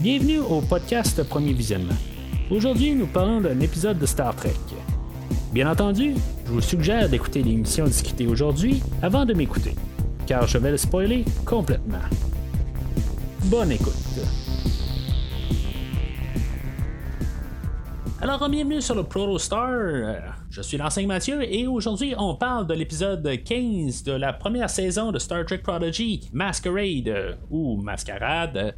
Bienvenue au podcast Premier Visionnement. Aujourd'hui, nous parlons d'un épisode de Star Trek. Bien entendu, je vous suggère d'écouter l'émission discutée aujourd'hui avant de m'écouter, car je vais le spoiler complètement. Bonne écoute. Alors, bienvenue sur le Protostar. Je suis l'enseigne Mathieu et aujourd'hui, on parle de l'épisode 15 de la première saison de Star Trek Prodigy, Masquerade ou Mascarade.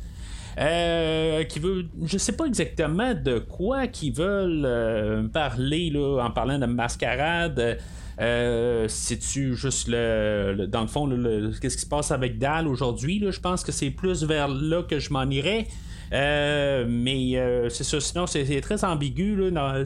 Euh, qui veut, je sais pas exactement de quoi qu'ils veulent euh, parler là, en parlant de mascarade. Euh, C'est-tu juste le, dans le fond qu'est-ce qui se passe avec Dal aujourd'hui? Je pense que c'est plus vers là que je m'en irais. Euh, mais c'est ça, sinon c'est très ambigu. Là,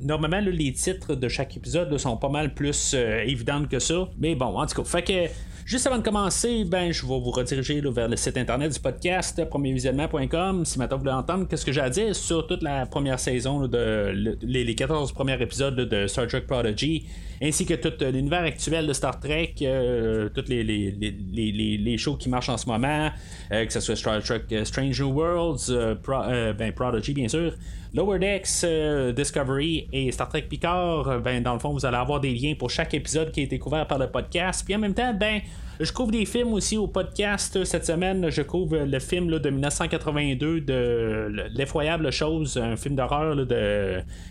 normalement, les titres de chaque épisode sont pas mal plus évidents que ça. Mais bon, en tout cas, fait que Juste avant de commencer, ben, je vais vous rediriger vers le site internet du podcast, premiervisionnement.com, si maintenant vous voulez entendre qu'est-ce que j'ai à dire sur toute la première saison de les, 14 premiers épisodes de Star Trek Prodigy, ainsi que tout l'univers actuel de Star Trek, euh, toutes les, shows qui marchent en ce moment, euh, que ce soit Star Trek euh, Strange New Worlds, ben, Prodigy bien sûr, Lower Decks, Discovery et Star Trek Picard, ben, dans le fond, vous allez avoir des liens pour chaque épisode qui a été couvert par le podcast. Puis en même temps, ben, je couvre des films aussi au podcast. Cette semaine, je couvre le film de 1982 de L'effroyable chose, un film d'horreur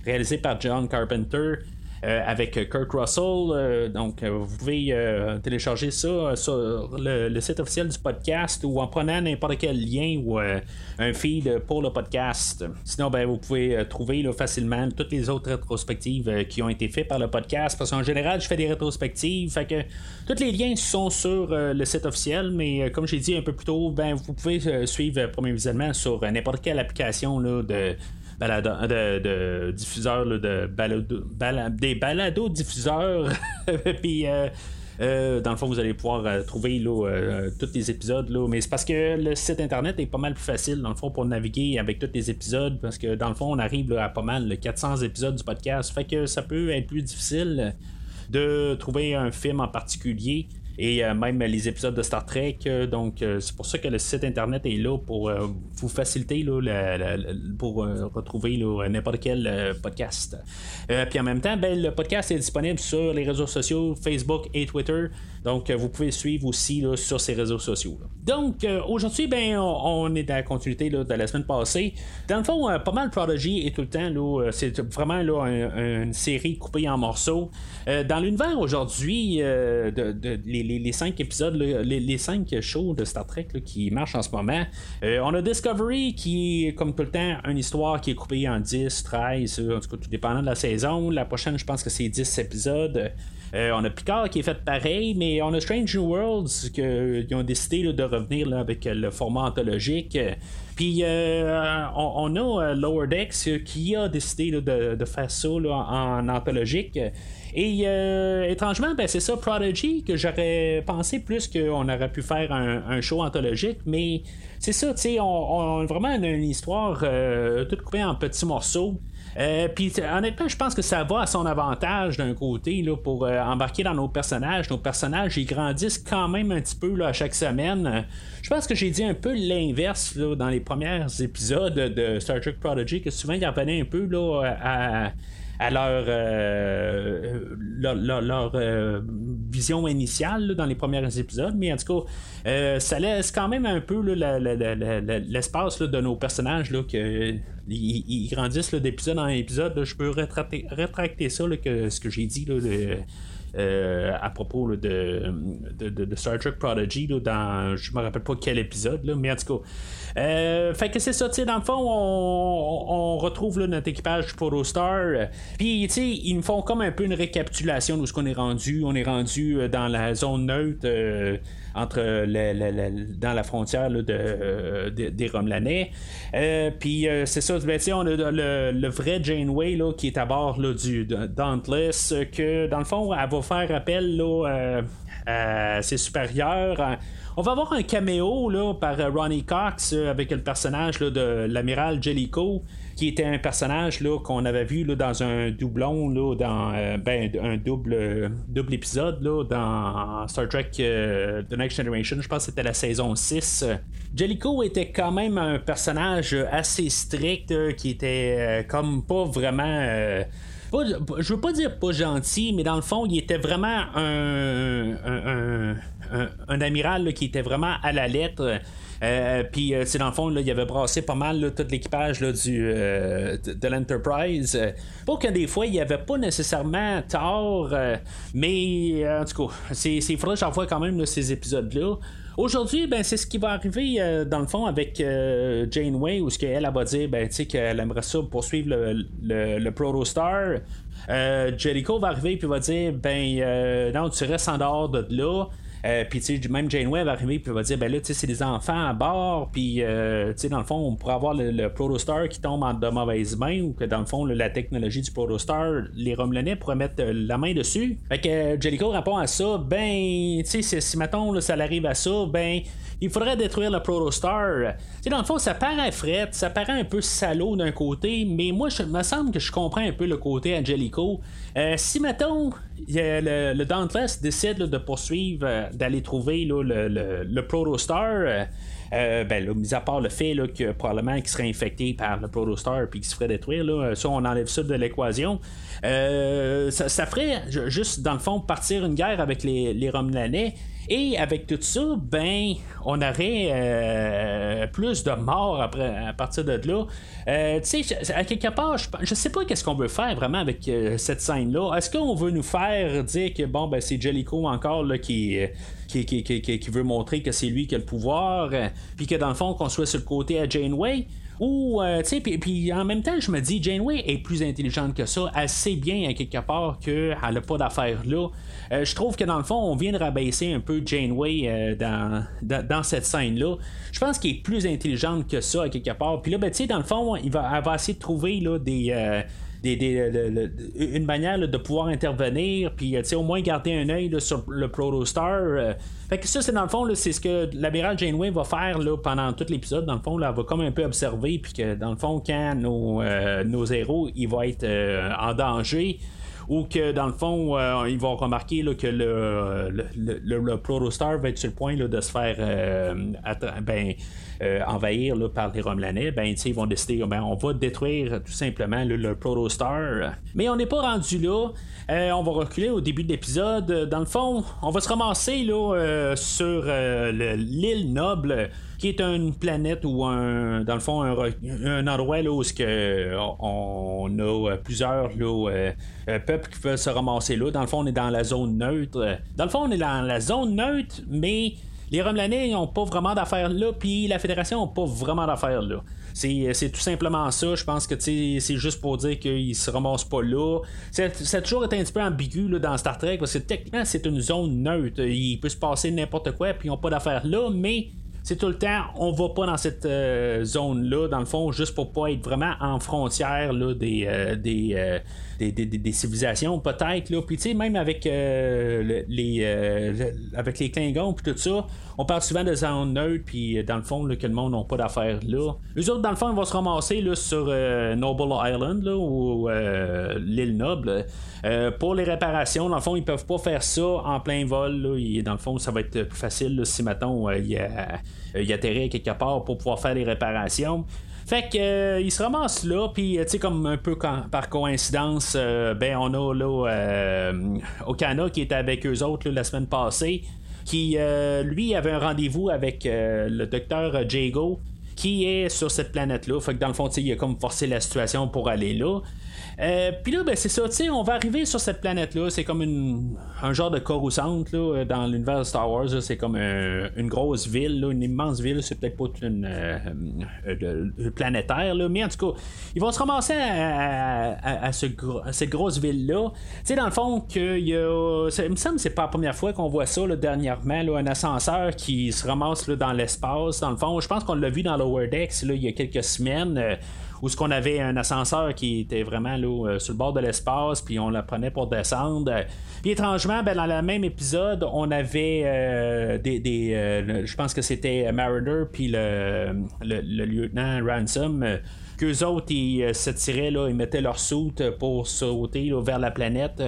réalisé par John Carpenter. Euh, avec Kurt Russell. Euh, donc, euh, vous pouvez télécharger ça sur le, site officiel du podcast ou en prenant n'importe quel lien ou un feed pour le podcast. Sinon, ben, vous pouvez trouver facilement toutes les autres rétrospectives qui ont été faites par le podcast. Parce qu'en général, je fais des rétrospectives. Fait que tous les liens sont sur le site officiel. Mais comme j'ai dit un peu plus tôt, ben, vous pouvez suivre Premier Visionnement sur n'importe quelle application là, de de, de diffuseurs de balado, des balados diffuseurs. Puis euh, euh, dans le fond, vous allez pouvoir euh, trouver là, tous les épisodes. Là, mais c'est parce que le site internet est pas mal plus facile, dans le fond, pour naviguer avec tous les épisodes. Parce que dans le fond, on arrive à pas mal 400 épisodes du podcast. Fait que ça peut être plus difficile de trouver un film en particulier et euh, même les épisodes de Star Trek. Euh, donc, euh, c'est pour ça que le site internet est là pour vous faciliter là, pour retrouver n'importe quel podcast. puis en même temps, ben, le podcast est disponible sur les réseaux sociaux Facebook et Twitter. Donc, vous pouvez suivre aussi sur ces réseaux sociaux. Donc, aujourd'hui, ben, on, est dans la continuité de la semaine passée. Dans le fond, pas mal Prodigy est tout le temps, c'est vraiment une série coupée en morceaux. dans l'univers aujourd'hui, de, les les, cinq épisodes, les, cinq shows de Star Trek qui marchent en ce moment. Euh, on a Discovery qui est comme tout le temps une histoire qui est coupée en 10, 13, en tout cas tout dépendant de la saison. La prochaine, je pense que c'est 10 épisodes. Euh, on a Picard qui est fait pareil, mais on a Strange New Worlds qui ont décidé de revenir avec le format anthologique. Puis euh, on, a Lower Decks qui a décidé de, faire ça en anthologique. Et euh, étrangement, ben, c'est ça, Prodigy, que j'aurais pensé plus qu'on aurait pu faire un, show anthologique, mais c'est ça, tu sais, on, a vraiment une histoire euh, toute coupée en petits morceaux. Euh, puis honnêtement, je pense que ça va à son avantage d'un côté là, pour embarquer dans nos personnages. Nos personnages, ils grandissent quand même un petit peu là, à chaque semaine. Je pense que j'ai dit un peu l'inverse dans les premiers épisodes de Star Trek Prodigy, que souvent il revenait un peu là, à à leur, euh, leur, euh, vision initiale dans les premiers épisodes, mais en tout cas, euh, ça laisse quand même un peu l'espace de nos personnages là, que ils, grandissent d'épisode en épisode. je peux rétracter, ça, que, ce que j'ai dit. À propos de, Star Trek Prodigy dans je me rappelle pas quel épisode mais en tout cas euh, fait que c'est ça, tu dans le fond, on, retrouve notre équipage Protostar. Puis, tu ils me font comme un peu une récapitulation de ce qu'on est rendu. On est rendu euh, dans la zone neutre. Euh, entre dans la frontière de, des Romelanais. puis c'est ça, ben, on a le, vrai Janeway là, qui est à bord là, du Dauntless, que dans le fond, elle va faire appel là, à ses supérieurs on va avoir un caméo là, par euh, Ronnie Cox euh, avec le personnage de l'amiral Jellicoe qui était un personnage là, qu'on avait vu là, dans un doublon, là, dans euh, ben, un double, double épisode là, dans Star Trek The Next Generation, je pense que c'était la saison 6. Jellicoe était quand même un personnage assez strict, qui était comme pas vraiment je veux pas dire pas gentil, mais dans le fond, il était vraiment un, un, amiral qui était vraiment à la lettre. Euh, puis, euh, dans le fond, là, il avait brassé pas mal tout l'équipage euh, de, l'Enterprise. Pour que des fois, il n'y avait pas nécessairement tort, mais en tout cas, c'est, il faudrait que j'en vois quand même ces épisodes-là. Aujourd'hui, ben, c'est ce qui va arriver dans le fond avec euh, Janeway, où ce qu'elle va dire ben, qu'elle aimerait ça poursuivre le, le, le Protostar. Jericho va arriver et va dire ben non, tu restes en dehors de là. Euh, puis, tu sais, même Janeway va arriver puis va dire, ben là, tu sais, c'est des enfants à bord, puis, euh, tu sais, dans le fond, on pourrait avoir le, Protostar qui tombe en de mauvaises mains, ou que dans le fond, la technologie du Protostar, les Romulanais pourraient mettre euh, la main dessus. Fait que Jellicoe répond à ça, ben, tu sais, si, mettons, ça arrive à ça, ben, il faudrait détruire le Protostar. Dans le fond, ça paraît fret, ça paraît un peu salaud d'un côté, mais moi, il me semble que je comprends un peu le côté Angelico. Euh, si, mettons, le, le, Dauntless décide de poursuivre, euh, d'aller trouver le, le, le, Protostar, euh, ben, mis à part le fait que probablement qu'il serait infecté par le Protostar puis qu'il se ferait détruire, là, ça on enlève ça de l'équation. ça, ferait juste dans le fond partir une guerre avec les, les Romulanais et avec tout ça, ben, on aurait euh, plus de morts après, à partir de là. Euh, tu sais, à quelque part, je, je sais pas qu'est-ce qu'on veut faire vraiment avec euh, cette scène-là. Est-ce qu'on veut nous faire dire que bon, ben, c'est Jellicoe encore là, qui. Qui, qui, qui, qui, veut montrer que c'est lui qui a le pouvoir, puis que dans le fond qu'on soit sur le côté à Janeway, ou, tu sais, puis en même temps, je me dis, Janeway est plus intelligente que ça. Elle sait bien, à quelque part, qu'elle n'a pas d'affaires là. Euh, je trouve que dans le fond, on vient de rabaisser un peu Janeway euh, dans, dans, cette scène-là. Je pense qu'il est plus intelligente que ça, à quelque part. Puis là, ben, tu sais, dans le fond, il elle va essayer de trouver là, des. Euh, une manière de pouvoir intervenir, puis au moins garder un œil sur le Protostar. fait que ça, c'est dans le fond, c'est ce que l'amiral Janeway va faire là, pendant tout l'épisode. Dans le fond, là, elle va comme un peu observer, puis que dans le fond, quand nos, nos héros ils vont être en danger, ou que dans le fond, euh, ils vont remarquer que le, le, le, Protostar va être sur le point de se faire euh, ben, euh, envahir par les Romulanais, ben, ils vont décider, ben, on va détruire tout simplement le Protostar. Mais on n'est pas rendu là. on va reculer au début de l'épisode. Dans le fond, on va se ramasser là, sur l'île Noble qui est une planète ou un, dans le fond, un, endroit là, où on a plusieurs là, euh, peuples qui peuvent se ramasser là. Dans le fond, on est dans la zone neutre. Dans le fond, on est dans la zone neutre, mais les Romulanais n'ont pas vraiment d'affaires là, puis la Fédération n'a pas vraiment d'affaires là. C'est tout simplement ça. Je pense que c'est juste pour dire qu'ils se ramassent pas là. Ça a toujours été un petit peu ambigu là, dans Star Trek parce que techniquement c'est une zone neutre. Il peut se passer n'importe quoi puis ils n'ont pas d'affaires là, mais c'est tout le temps, on va pas dans cette euh, zone-là, dans le fond, juste pour pas être vraiment en frontière là, des, euh, euh, des, civilisations, peut-être. Là. Puis, tu sais, même avec, les, avec les Klingons, puis tout ça, on parle souvent de zone neutre, puis dans le fond, là, que le monde n'a pas d'affaires là. Les autres, dans le fond, ils vont se ramasser là, sur Noble Island, là, ou l'île Noble. pour les réparations, dans le fond, ils peuvent pas faire ça en plein vol. Là. dans le fond, ça va être plus facile si, mettons, il y a euh, il quelque part pour pouvoir faire les réparations. Fait que euh, il se ramasse là, puis euh, tu sais comme un peu par coïncidence, ben on a là Okana qui était avec eux autres la semaine passée, qui lui avait un rendez-vous avec le docteur Jago qui est sur cette planète là. Fait que dans le fond, il a comme forcé la situation pour aller là. Euh, puis là, ben, c'est ça, tu sais, on va arriver sur cette planète-là. C'est comme un genre de Coruscant là, dans l'univers de Star Wars. C'est comme une grosse ville, là, une immense ville. C'est peut-être pas une euh, euh, planétaire, là, mais en tout cas, ils vont se ramasser à, ce, cette grosse ville-là. Tu sais, dans le fond, que y a, il me semble que c'est pas la première fois qu'on voit ça dernièrement, un ascenseur qui se ramasse dans l'espace. Dans le fond, je pense qu'on l'a vu dans Lower Decks il y a quelques semaines où ce qu'on avait un ascenseur qui était vraiment là, euh, sur le bord de l'espace, puis on la prenait pour descendre. Puis étrangement, ben, dans le même épisode, on avait euh, des, euh, je pense que c'était Mariner puis le, le, lieutenant Ransom qu'eux autres, ils se tiraient, là, ils mettaient leur soute pour sauter vers la planète.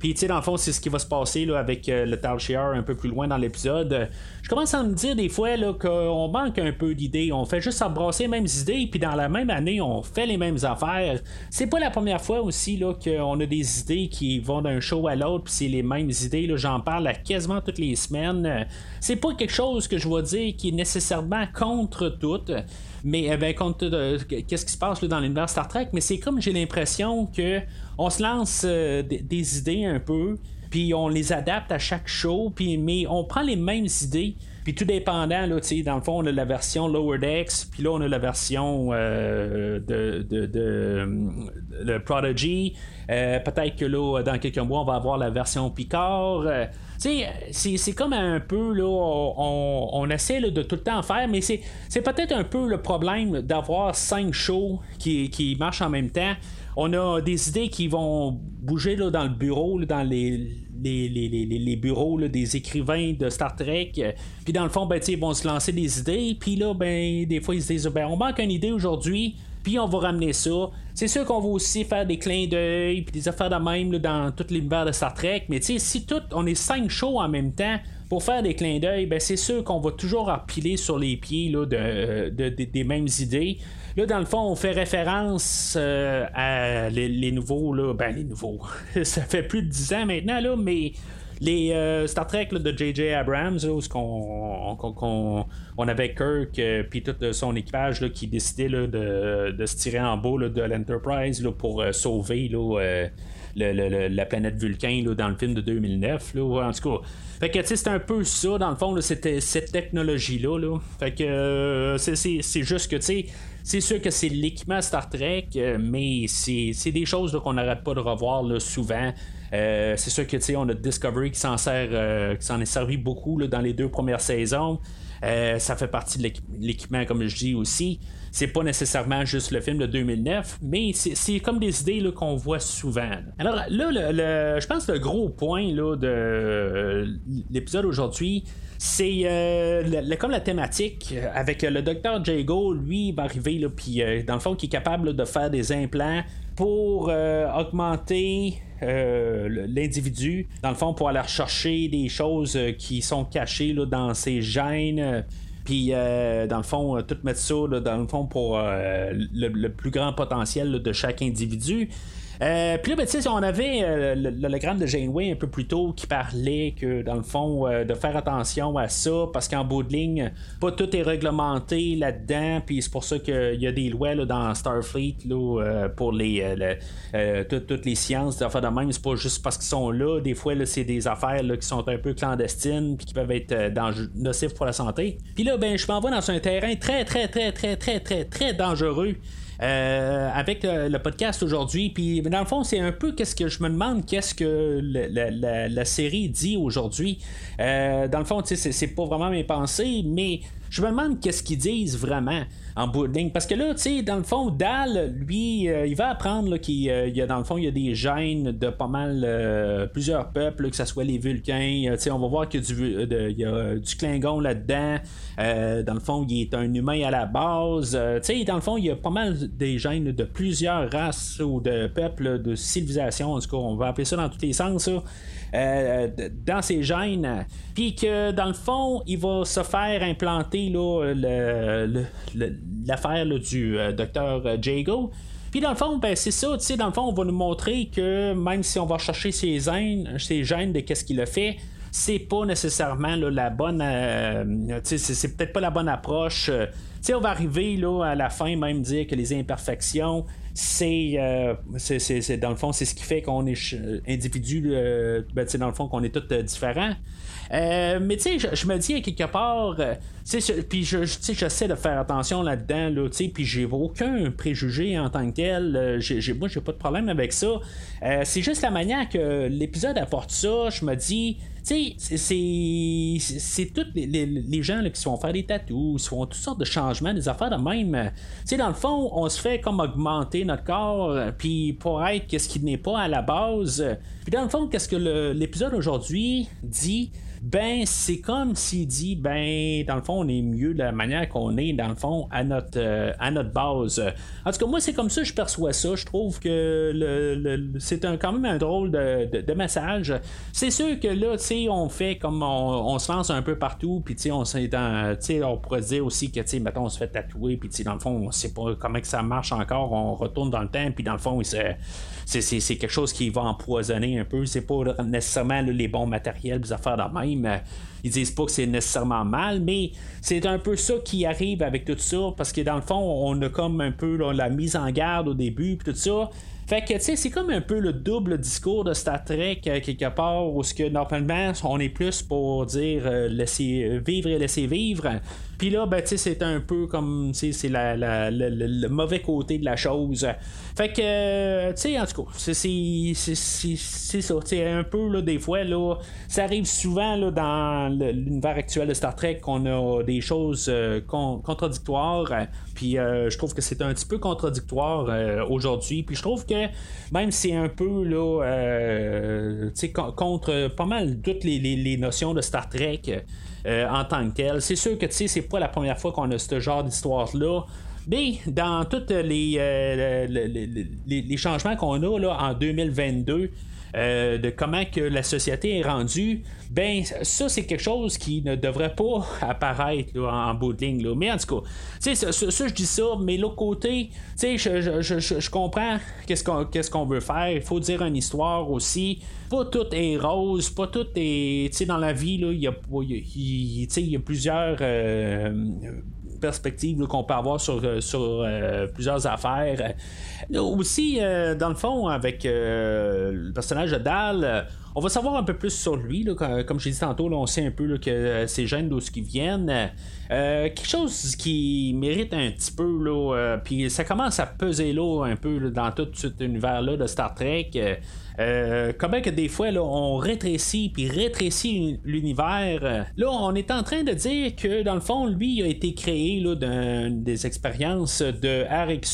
Puis, tu sais, dans le fond, c'est ce qui va se passer là, avec le Tal un peu plus loin dans l'épisode. Je commence à me dire des fois là, qu'on manque un peu d'idées. On fait juste s'embrasser les mêmes idées, puis dans la même année, on fait les mêmes affaires. C'est pas la première fois aussi là, qu'on a des idées qui vont d'un show à l'autre, puis c'est les mêmes idées. Là, j'en parle à quasiment toutes les semaines. C'est pas quelque chose que je vais dire qui est nécessairement contre tout. Mais eh ben, contre euh, qu'est-ce qui se passe là, dans l'univers Star Trek, mais c'est comme j'ai l'impression que on se lance euh, des, idées un peu, puis on les adapte à chaque show, puis mais on prend les mêmes idées. Puis tout dépendant, là, dans le fond, on a la version Lower Decks, puis là, on a la version euh, de, de, de, Prodigy. Peut-être que là, dans quelques mois, on va avoir la version Picard. c'est comme un peu, on, essaie de tout le temps faire, mais c'est peut-être un peu le problème d'avoir cinq shows qui marchent en même temps on a des idées qui vont bouger là, dans le bureau, dans les, bureaux des écrivains de Star Trek. Puis dans le fond, ben, ils vont se lancer des idées. Puis là, ben, des fois, ils se disent ben, on manque une idée aujourd'hui. Puis on va ramener ça. C'est sûr qu'on va aussi faire des clins d'œil, puis des affaires de même dans tout l'univers de Star Trek. Mais si tout, on est cinq shows en même temps, pour faire des clins d'œil, ben c'est sûr qu'on va toujours empiler sur les pieds là, de, des mêmes idées. Là, dans le fond, on fait référence euh, à les, nouveaux, là, ben les nouveaux. ça fait plus de 10 ans maintenant, là, mais les euh, Star Trek de J.J. Abrams, où on, avait Kirk euh, tout son équipage qui décidait de, de, se tirer en bas de l'Enterprise pour sauver la planète Vulcain dans le film de 2009. en tout cas, fait c'est un peu ça, dans le fond, cette technologie-là. Là. Fait que c'est juste que tu sais c'est sûr que c'est l'équipement Star Trek, euh, mais c'est des choses qu'on n'arrête pas de revoir souvent. Euh, c'est sûr que on a Discovery qui s'en sert, euh, qui s'en est servi beaucoup dans les deux premières saisons. ça fait partie de l'équipement, comme je dis aussi. C'est pas nécessairement juste le film de 2009, mais c'est comme des idées qu'on voit souvent. Alors là, je pense que le gros point de l'épisode aujourd'hui, c'est euh, comme la thématique euh, avec le docteur Jago, lui, il va arriver, là, puis euh, dans le fond, qui est capable de faire des implants pour augmenter l'individu, dans le fond, pour aller rechercher des choses qui sont cachées là, dans ses gènes. Puis, dans le fond, tout mettre ça, dans le fond, pour le, plus grand potentiel de chaque individu. Euh, puis là, ben, on avait euh, l'hologramme de Janeway un peu plus tôt qui parlait que, dans le fond, euh, de faire attention à ça, parce qu'en bout de ligne, pas tout est réglementé là-dedans, puis c'est pour ça qu'il y a des lois dans Starfleet là, pour les, toutes les sciences, des affaires de même. C'est pas juste parce qu'ils sont là, des fois, c'est des affaires qui sont un peu clandestines, puis qui peuvent être nocifs pour la santé. Puis là, ben, je m'en vais dans un terrain très, très, très, très, très, très, très dangereux. Euh, avec le, podcast aujourd'hui. Puis dans le fond, c'est un peu qu'est-ce que je me demande, qu'est-ce que la, série dit aujourd'hui. Euh, dans le fond, c'est pas vraiment mes pensées, mais je me demande qu'est-ce qu'ils disent vraiment en bout. Parce que là, tu sais, dans le fond, Dal, lui, euh, il va apprendre qu'il euh, y a, dans le fond, il y a des gènes de pas mal euh, plusieurs peuples, que ce soit les Vulcains. tu sais, on va voir qu'il y, a du Klingon là-dedans. dans le fond, il est un humain à la base. tu sais, dans le fond, il y a pas mal des gènes de plusieurs races ou de peuples, de civilisations. En tout cas, on va appeler ça dans tous les sens. Ça. Euh, dans ses gènes, puis que dans le fond, il va se faire implanter l'affaire du euh, docteur Jago. Puis dans le fond, ben, c'est ça, tu sais, dans le fond, on va nous montrer que même si on va chercher ses gènes, ses gènes de qu'est-ce qu'il a fait, c'est pas nécessairement la bonne. Euh, c'est peut-être pas la bonne approche. sais on va arriver là, à la fin, même dire que les imperfections, euh, c'est, c'est, dans le fond, c'est ce qui fait qu'on est individu, euh, ben, dans le fond, qu'on est tous euh, différents. mais tu sais, je, me dis à quelque part, puis je, j'essaie de faire attention là-dedans, là, puis j'ai aucun préjugé en tant que tel. j'ai, moi, j'ai pas de problème avec ça. c'est juste la manière que l'épisode apporte ça. Je me dis, tu c'est tous les, gens qui se font faire des tatous, qui font toutes sortes de changements, des affaires de même. Tu sais, dans le fond, on se fait comme augmenter notre corps, puis pour être ce qui n'est pas à la base. Puis dans le fond, qu'est-ce que l'épisode aujourd'hui dit, ben c'est comme s'il dit ben dans le fond on est mieux de la manière qu'on est dans le fond à notre euh, à notre base. En tout cas moi c'est comme ça je perçois ça. Je trouve que le, c'est un, quand même un drôle de, message. C'est sûr que là tu sais on fait comme on, se lance un peu partout puis tu sais on dans on pourrait dire aussi que tu sais on se fait tatouer puis dans le fond on sait pas comment que ça marche encore. On retourne dans le temps puis dans le fond c'est, c'est, quelque chose qui va empoisonner un peu. C'est pas nécessairement les bons matériels, des affaires de même. Ils disent pas que c'est nécessairement mal, mais c'est un peu ça qui arrive avec tout ça, parce que dans le fond, on a comme un peu la mise en garde au début, puis tout ça. Fait que, tu sais, c'est comme un peu le double discours de Star Trek, euh, quelque part, où ce que normalement, on est plus pour dire euh, laisser vivre et laisser vivre. Puis là, ben, tu sais, c'est un peu comme, c'est la, le mauvais côté de la chose. Fait que, euh, tu sais, en tout cas, c'est ça. Tu un peu, là, des fois, là, ça arrive souvent, là, dans l'univers actuel de Star Trek, qu'on a des choses contradictoires. Puis euh, je trouve que c'est un petit peu contradictoire euh, aujourd'hui. Puis je trouve que même c'est un peu là, euh, contre pas mal toutes les, notions de Star Trek en tant que tel, c'est sûr que c'est pas la première fois qu'on a ce genre d'histoire-là. Mais dans tous les, les, changements qu'on a là, en 2022, euh, de comment que la société est rendue, ben ça c'est quelque chose qui ne devrait pas apparaître en ligne. Mais en tout cas, ça, ça, je dis ça, mais l'autre côté, je, je, je, comprends qu'est-ce qu'on, veut faire. Il faut dire une histoire aussi. Pas tout est rose, pas tout est. dans la vie, il y a, y, a plusieurs. Euh, perspective qu'on peut avoir sur, euh, sur euh, plusieurs affaires. Euh, aussi, dans le fond, avec le personnage de Dal, on va savoir un peu plus sur lui. comme j'ai dit tantôt, on sait un peu que ces gènes d'où ce qui viennent. Quelque chose qui mérite un petit peu, puis ça commence à peser là un peu dans tout cet univers-là de Star Trek. Euh, comment que des fois là, on rétrécit puis rétrécit l'univers. Là, on est en train de dire que dans le fond, lui a été créé là, des expériences de Eric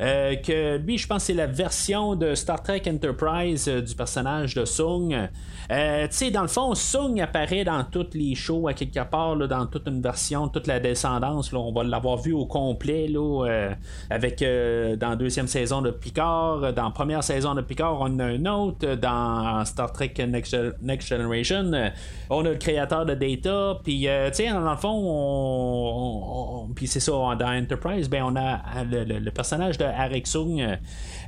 euh, que lui, je pense, c'est la version de Star Trek Enterprise euh, du personnage de Sung. Euh, tu sais, dans le fond, Sung apparaît dans toutes les shows à quelque part, là, dans toute version, toute la descendance. Là, on va l'avoir vu au complet là, avec dans la deuxième saison de Picard. Dans la première saison de Picard, on a un autre. Dans Star Trek Next, Generation, on a le créateur de Data. Puis, tu sais, dans le fond, on, puis c'est ça, dans Enterprise, ben, on a le personnage de Eric Sung.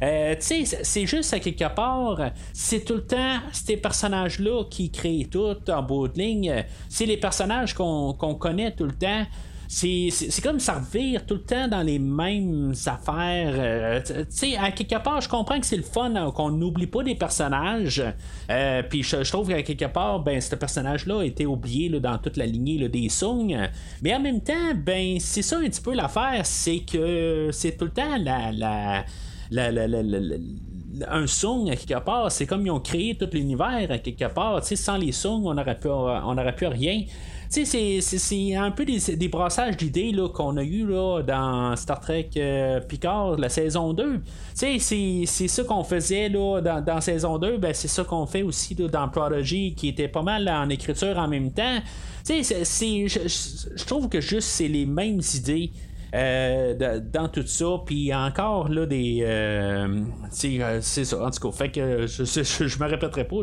Euh, tu sais, c'est juste à quelque part, c'est tout le temps ces personnages-là qui créent tout en bout de ligne. C'est les personnages qu'on connaît tout le temps c'est comme ça revire tout le temps dans les mêmes affaires. Euh, tu sais, à quelque part, je comprends que c'est le fun hein, qu'on n'oublie pas des personnages. Euh, puis je, trouve qu'à quelque part, ben, ce personnage-là a été oublié là, dans toute la lignée des Sung. Mais en même temps, ben, c'est ça un petit peu l'affaire, c'est que c'est tout le temps la, la, un Sung à quelque part, c'est comme ils ont créé tout l'univers à quelque part. sans les Sung, on n'aurait pu, on pu rien. C'est un peu des, brassages d'idées qu'on a eu là, dans Star Trek euh, Picard, la saison 2. C'est ça qu'on faisait là, dans, dans saison 2, ben, c'est ça qu'on fait aussi dans Prodigy, qui était pas mal en écriture en même temps. Je trouve que juste c'est les mêmes idées. Euh, dans tout ça. Puis encore là des. Euh, euh, c'est ça. En tout cas, fait que je, je, me répéterai pas.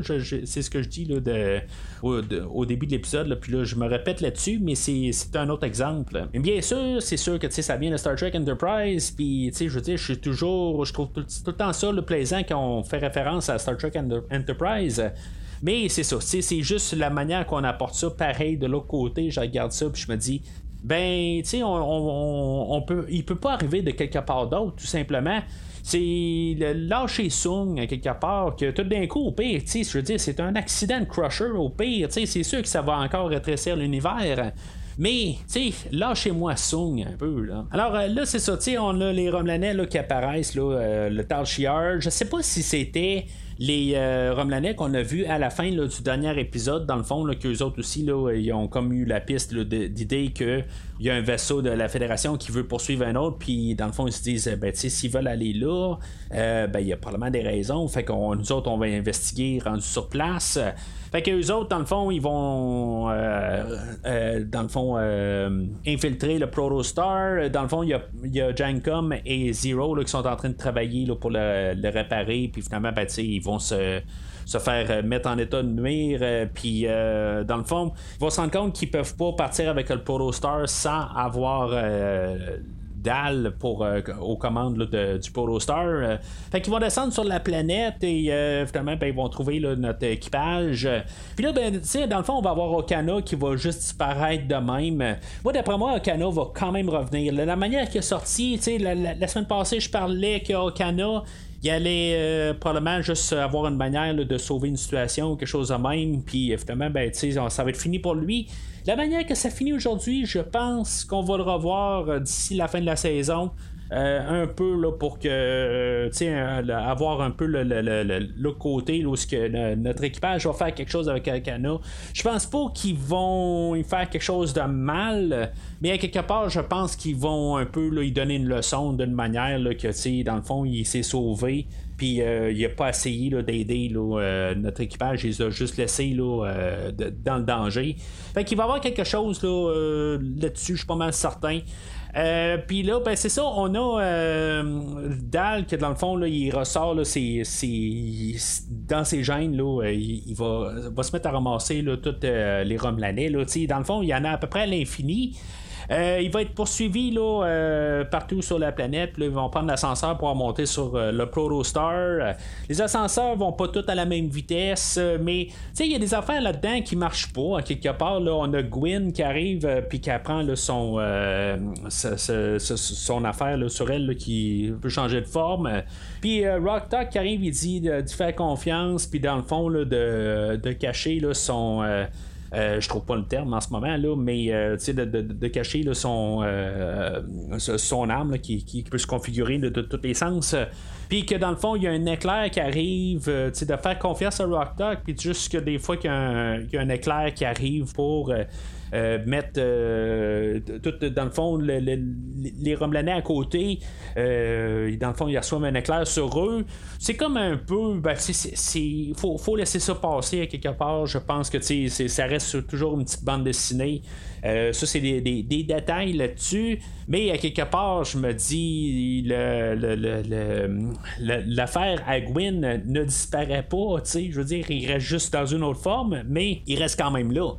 c'est ce que je dis là, de, au, début de l'épisode. Puis là, je me répète là-dessus, mais c'est un autre exemple. Mais bien sûr, c'est sûr que ça vient de Star Trek Enterprise. Puis je veux dire, je suis toujours. Je trouve tout, le temps ça le plaisant quand on fait référence à Star Trek Enterprise. Mais c'est ça, c'est juste la manière qu'on apporte ça pareil de l'autre côté. Je regarde ça, puis je me dis, ben, tu sais, on, peut, il peut pas arriver de quelque part d'autre, tout simplement. C'est lâcher Sung quelque part, que tout d'un coup, au pire, tu sais, je veux dire, c'est un accident de crusher, au pire, tu sais, c'est sûr que ça va encore rétrécir l'univers. Mais, tu sais, lâchez-moi Sung un peu, là. Alors euh, là, c'est ça, tu sais, on a les Romelanais là, qui apparaissent, là, euh, le Tal. Je sais pas si c'était les euh, Romelanais qu'on a vu à la fin du dernier épisode, dans le fond, qu'eux autres aussi, là, ils ont comme eu la piste d'idée qu'il y a un vaisseau de la Fédération qui veut poursuivre un autre, puis dans le fond, ils se disent, ben, s'ils veulent aller là, euh, ben, il y a probablement des raisons, fait qu'on nous autres, on va investiguer rendu sur place. Fait que eux autres, dans le fond, ils vont dans le fond infiltrer le Protostar. Dans le fond, il y a, y et Zero qui sont en train de travailler là, pour le, réparer. Puis finalement, ben, ils vont se se faire mettre en état de nuire. puis, dans le fond, ils vont se rendre compte qu'ils peuvent pas partir avec le Protostar sans avoir dalle pour, euh, aux commandes du Protostar. Euh. fait qu'ils vont descendre sur la planète et euh, finalement ben, ils vont trouver notre équipage. Puis là, ben, dans le fond, on va avoir Okana qui va juste disparaître de même. Moi, d'après moi, Okana va quand même revenir. La, manière qu'il est sorti, la, la, semaine passée, je parlais qu'Okana il allait probablement juste avoir une manière de sauver une situation ou quelque chose de même, puis finalement, ben, ça va être fini pour lui. La manière que ça finit aujourd'hui, je pense qu'on va le revoir euh, d'ici la fin de la saison. Euh, un peu là, pour que euh, avoir un peu le, côté où que notre équipage va faire quelque chose avec Alcana. Je pense pas qu'ils vont y faire quelque chose de mal, mais à quelque part, je pense qu'ils vont un peu lui donner une leçon d'une manière là, que dans le fond, il s'est sauvé. Puis euh, il n'a pas essayé d'aider euh, notre équipage, il les a juste laissés euh, dans le danger. Fait qu'il va y avoir quelque chose là-dessus, je suis pas mal certain. Puis là, ben, c'est ça, on a Dal qui, dans le fond, là, il ressort là, dans ses gènes, là, il, va, va, se mettre à ramasser là, toutes les Romelanais. Là, dans le fond, il y en a à peu près à l'infini. Euh, il va être poursuivi là, euh, partout sur la planète. ils vont prendre l'ascenseur pour monter sur euh, le Protostar. les ascenseurs vont pas tous à la même vitesse, mais il y a des affaires là-dedans qui marchent pas. quelque part, là, on a Gwyn qui arrive puis qui apprend son, son affaire sur elle qui peut changer de forme. Puis Rock Talk qui arrive, il dit de, faire confiance, puis dans le fond, de, de cacher son euh, je trouve pas le terme en ce moment, là, mais euh, de, de, de, cacher son, euh, son arme qui, peut se configurer de, tous les sens. Puis que dans le fond, il y a un éclair qui arrive, de faire confiance à Rock Dog, puis juste que des fois qu'il y, a un éclair qui arrive pour euh, mettre euh, tout dans le fond les Romelanais à côté. Euh, dans le fond, ils reçoivent un éclair sur eux. C'est comme un peu. Ben, il faut, faut, laisser ça passer à quelque part. Je pense que ça reste toujours une petite bande dessinée. ça, c'est des, des, détails là-dessus. Mais à quelque part, je me dis, l'affaire à Gwyn ne disparaît pas. Je veux dire, il reste juste dans une autre forme, mais il reste quand même là.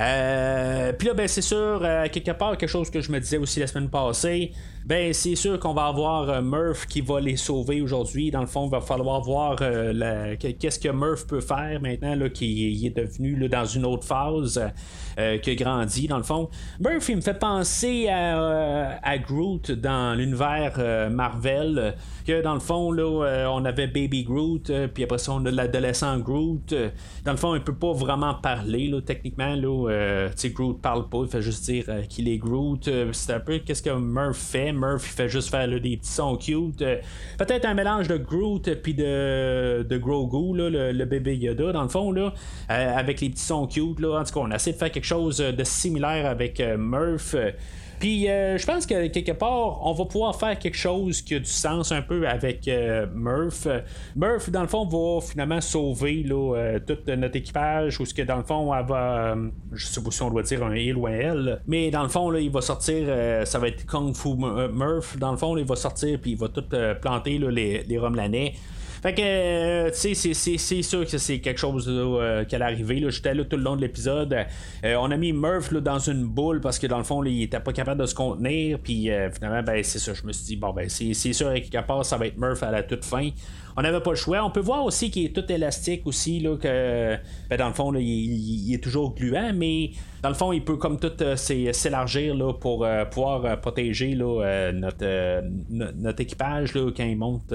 Euh, puis là, ben, c'est sûr, euh, quelque part, quelque chose que je me disais aussi la semaine passée, ben c'est sûr qu'on va avoir euh, Murph qui va les sauver aujourd'hui. Dans le fond, il va falloir voir euh, qu'est-ce que Murph peut faire maintenant qu'il est devenu dans une autre phase, euh, qui a grandi dans le fond. Murph, il me fait penser à, à Groot dans l'univers Marvel, que dans le fond, là, on avait Baby Groot, puis après ça, on a l'adolescent Groot. Dans le fond, il peut pas vraiment parler, là, techniquement. Là, Groot parle pas, il fait juste dire qu'il est Groot. c'est un peu qu'est-ce que Murph fait. Murph il fait juste faire des petits sons cute. Euh, peut-être un mélange de Groot puis de, de Grogu, le, bébé Yoda, dans le fond, là, euh, avec les petits sons cute. Là. En tout cas, on a essayé de faire quelque chose de similaire avec euh, Murph. Puis euh, je pense que quelque part, on va pouvoir faire quelque chose qui a du sens un peu avec euh, Murph. Murph, dans le fond, va finalement sauver là, euh, tout notre équipage, ou ce que dans le fond, elle va. je sais pas si on doit dire un il ou un elle. Mais dans le fond, là, il va sortir. ça va être Kung Fu Murph. Dans le fond, il va sortir, puis il va tout planter les, les Romelanais. Fait que, euh, tu sais, c'est sûr que c'est quelque chose euh, qui allait arriver. J'étais là tout le long de l'épisode. Euh, on a mis Murph là, dans une boule parce que dans le fond, il était pas capable de se contenir. Puis finalement, ben, c'est ça. Je me suis dit, bon, ben, c'est sûr qu'à part, ça va être Murph à la toute fin on n'avait pas le choix. On peut voir aussi qu'il est tout élastique aussi, là, que ben, dans le fond, il, est toujours gluant, mais dans le fond, il peut comme tout euh, s'élargir pour euh, pouvoir euh, protéger là, notre, notre équipage là, quand il monte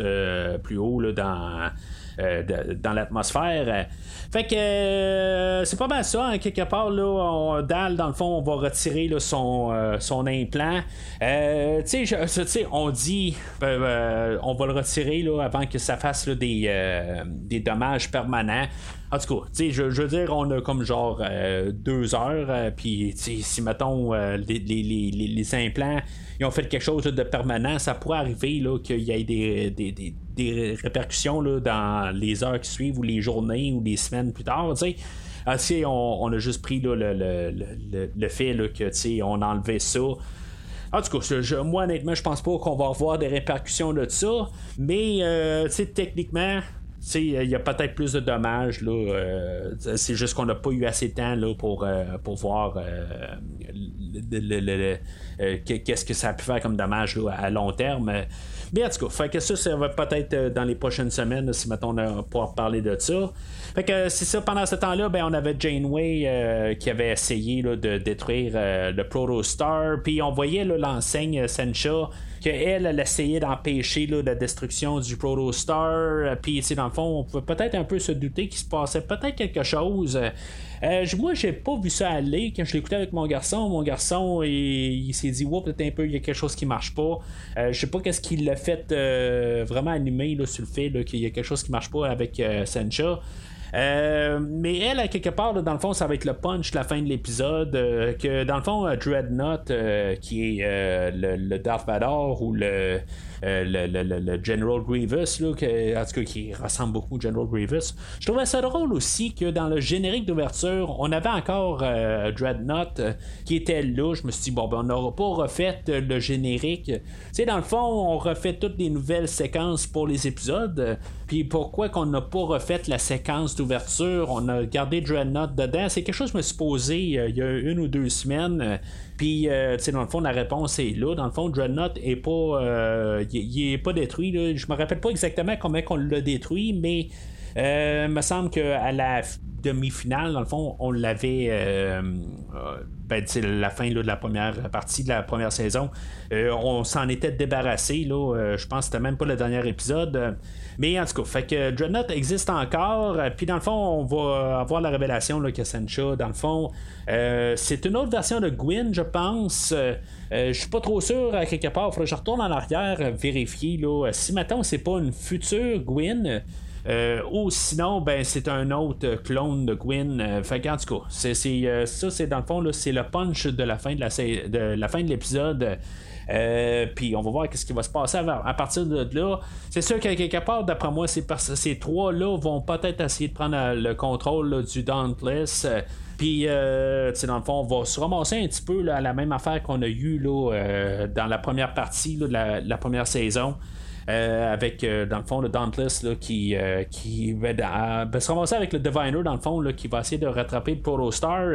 plus haut là, dans euh, dans l'atmosphère. Fait que euh, c'est pas mal ça, hein, quelque part, là, Dal, dans le fond, on va retirer son, euh, son implant. tu sais, on dit, on va le retirer là, avant que ça fasse des, des dommages permanents. En tout cas, je, veux dire, on a comme genre deux heures, puis si mettons les, les, les, implants, ils ont fait quelque chose de permanent, ça pourrait arriver qu'il y ait des, répercussions dans les heures qui suivent ou les journées ou les semaines plus tard. Ah, on, a juste pris le, fait là, que on a ça. En tout cas, moi honnêtement, je pense pas qu'on va avoir des répercussions de ça. Mais euh, techniquement, il y a peut-être plus de dommages. Là, euh, c'est juste qu'on n'a pas eu assez de temps là, pour, euh, pour voir euh, qu'est-ce que ça a pu faire comme dommage à long terme. Mais en tout cas, fait que ça, ça va peut-être dans les prochaines semaines, si maintenant on a pouvoir parler de ça. Fait que c'est ça, pendant ce temps-là, ben, on avait Janeway qui avait essayé de détruire le Protostar, puis on voyait l'enseigne Sencha qu'elle, elle essayait d'empêcher la destruction du Protostar. Euh, puis, dans le fond, on peut peut-être un peu se douter qu'il se passait peut-être quelque chose. Euh, moi, j'ai pas vu ça aller quand je l'écoutais avec mon garçon. Mon garçon, il, s'est dit, wow, peut-être un peu, il y a quelque chose qui marche pas. Euh, je sais pas qu'est-ce qui l'a fait vraiment animer là, sur le fait qu'il y a quelque chose qui marche pas avec Sencha. Euh, mais elle, à quelque part, dans le fond, ça va être le punch la fin de l'épisode. Euh, que dans le fond, euh, Dreadnought, qui est le, Darth Vader ou le, General Grievous, là, en tout cas qui ressemble beaucoup au General Grievous. Je trouvais ça drôle aussi que dans le générique d'ouverture, on avait encore Dreadnought qui était là. Je me suis dit, bon, ben, on n'aura pas refait le générique. Tu dans le fond, on refait toutes les nouvelles séquences pour les épisodes. Puis pourquoi qu'on n'a pas refait la séquence d'ouverture, on a gardé Dreadnought dedans, c'est quelque chose que je me suis posé euh, il y a une ou deux semaines. Euh, puis, euh, tu sais, dans le fond, la réponse est là. Dans le fond, Dreadnought est pas, il, est pas détruit. Là. Je me rappelle pas exactement comment on l'a détruit, mais il me semble qu'à la demi-finale, dans le fond, on l'avait. Euh, ben, la fin de la première partie de la première saison. on s'en était débarrassé. Là, je pense que c'était même pas le dernier épisode. Mais en tout cas, fait que Dreadnought existe encore. Euh, puis dans le fond, on va avoir la révélation là, que Sencha, dans le fond, euh, c'est une autre version de Gwyn, je pense. Euh, je suis pas trop sûr quelque part. Faudrait que je retourne en arrière vérifier là, si maintenant c'est pas une future Gwyn. Ou sinon, ben c'est un autre clone de Gwyn. fait en tout cas, c'est, ça, c'est dans le fond, c'est le punch de la fin de la, fin de l'épisode. Euh, puis on va voir qu'est-ce qui va se passer à, partir de là. C'est sûr qu'à quelque part, d'après moi, ces, ces trois-là vont peut-être essayer de prendre euh, le contrôle du Dauntless. Puis, euh, dans le fond, on va se ramasser un petit peu à la même affaire qu'on a eu là, dans la première partie de la, première saison. Euh, avec, euh, dans le fond, le Dauntless là, qui, euh, qui va, se ramasser avec le Diviner, dans le fond, là, qui va essayer de rattraper le Protostar.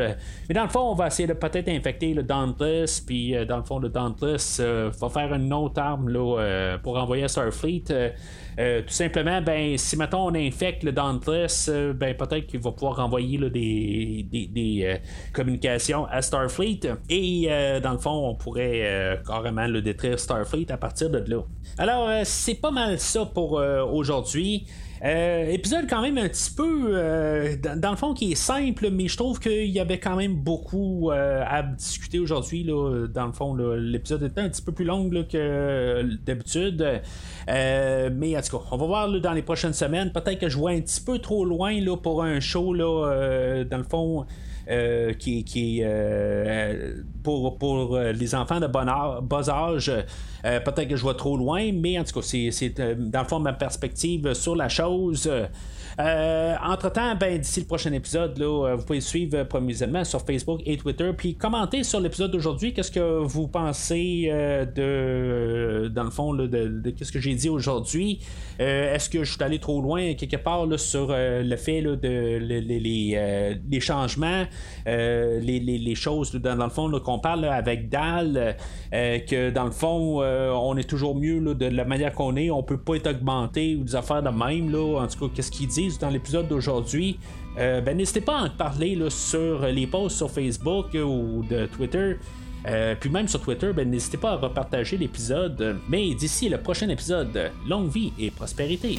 mais dans le fond, on va essayer de peut-être infecter le Dauntless, puis dans le fond, le Dauntless va faire une autre arme là, pour envoyer Starfleet. tout simplement, ben, si maintenant on infecte le Dauntless, ben, peut-être qu'il va pouvoir envoyer des, des, communications à Starfleet. Et dans le fond, on pourrait carrément le détruire Starfleet à partir de là. Alors, c'est pas mal ça pour euh, aujourd'hui. Euh, épisode quand même un petit peu, euh, dans, le fond, qui est simple, mais je trouve qu'il y avait quand même beaucoup à discuter aujourd'hui. Dans le fond, l'épisode était un petit peu plus long que d'habitude. mais en tout cas, on va voir dans les prochaines semaines. Peut-être que je vois un petit peu trop loin là, pour un show. Là, dans le fond. Euh, qui, euh, pour, pour euh, les enfants de bon bas âge, peut-être que je vois trop loin, mais en tout cas, c'est dans le fond ma perspective sur la chose. Euh, entre-temps, ben, d'ici le prochain épisode, là, euh, vous pouvez suivre euh, promisément sur Facebook et Twitter, puis commenter sur l'épisode d'aujourd'hui. Qu'est-ce que vous pensez de, dans le fond, de, qu'est-ce que j'ai dit aujourd'hui? Est-ce que je suis allé trop loin quelque part sur le fait de les, changements, les, choses, dans, le fond, qu'on parle avec Dal, que dans le fond, on est toujours mieux de la manière qu'on est, on peut pas être augmenté ou des affaires de même. Là, en tout cas, qu'est-ce qu'il dit? Dans l'épisode d'aujourd'hui, euh, ben, n'hésitez pas à en parler sur les posts sur Facebook ou de Twitter. Euh, puis même sur Twitter, ben, n'hésitez pas à repartager l'épisode. Mais d'ici le prochain épisode, longue vie et prospérité.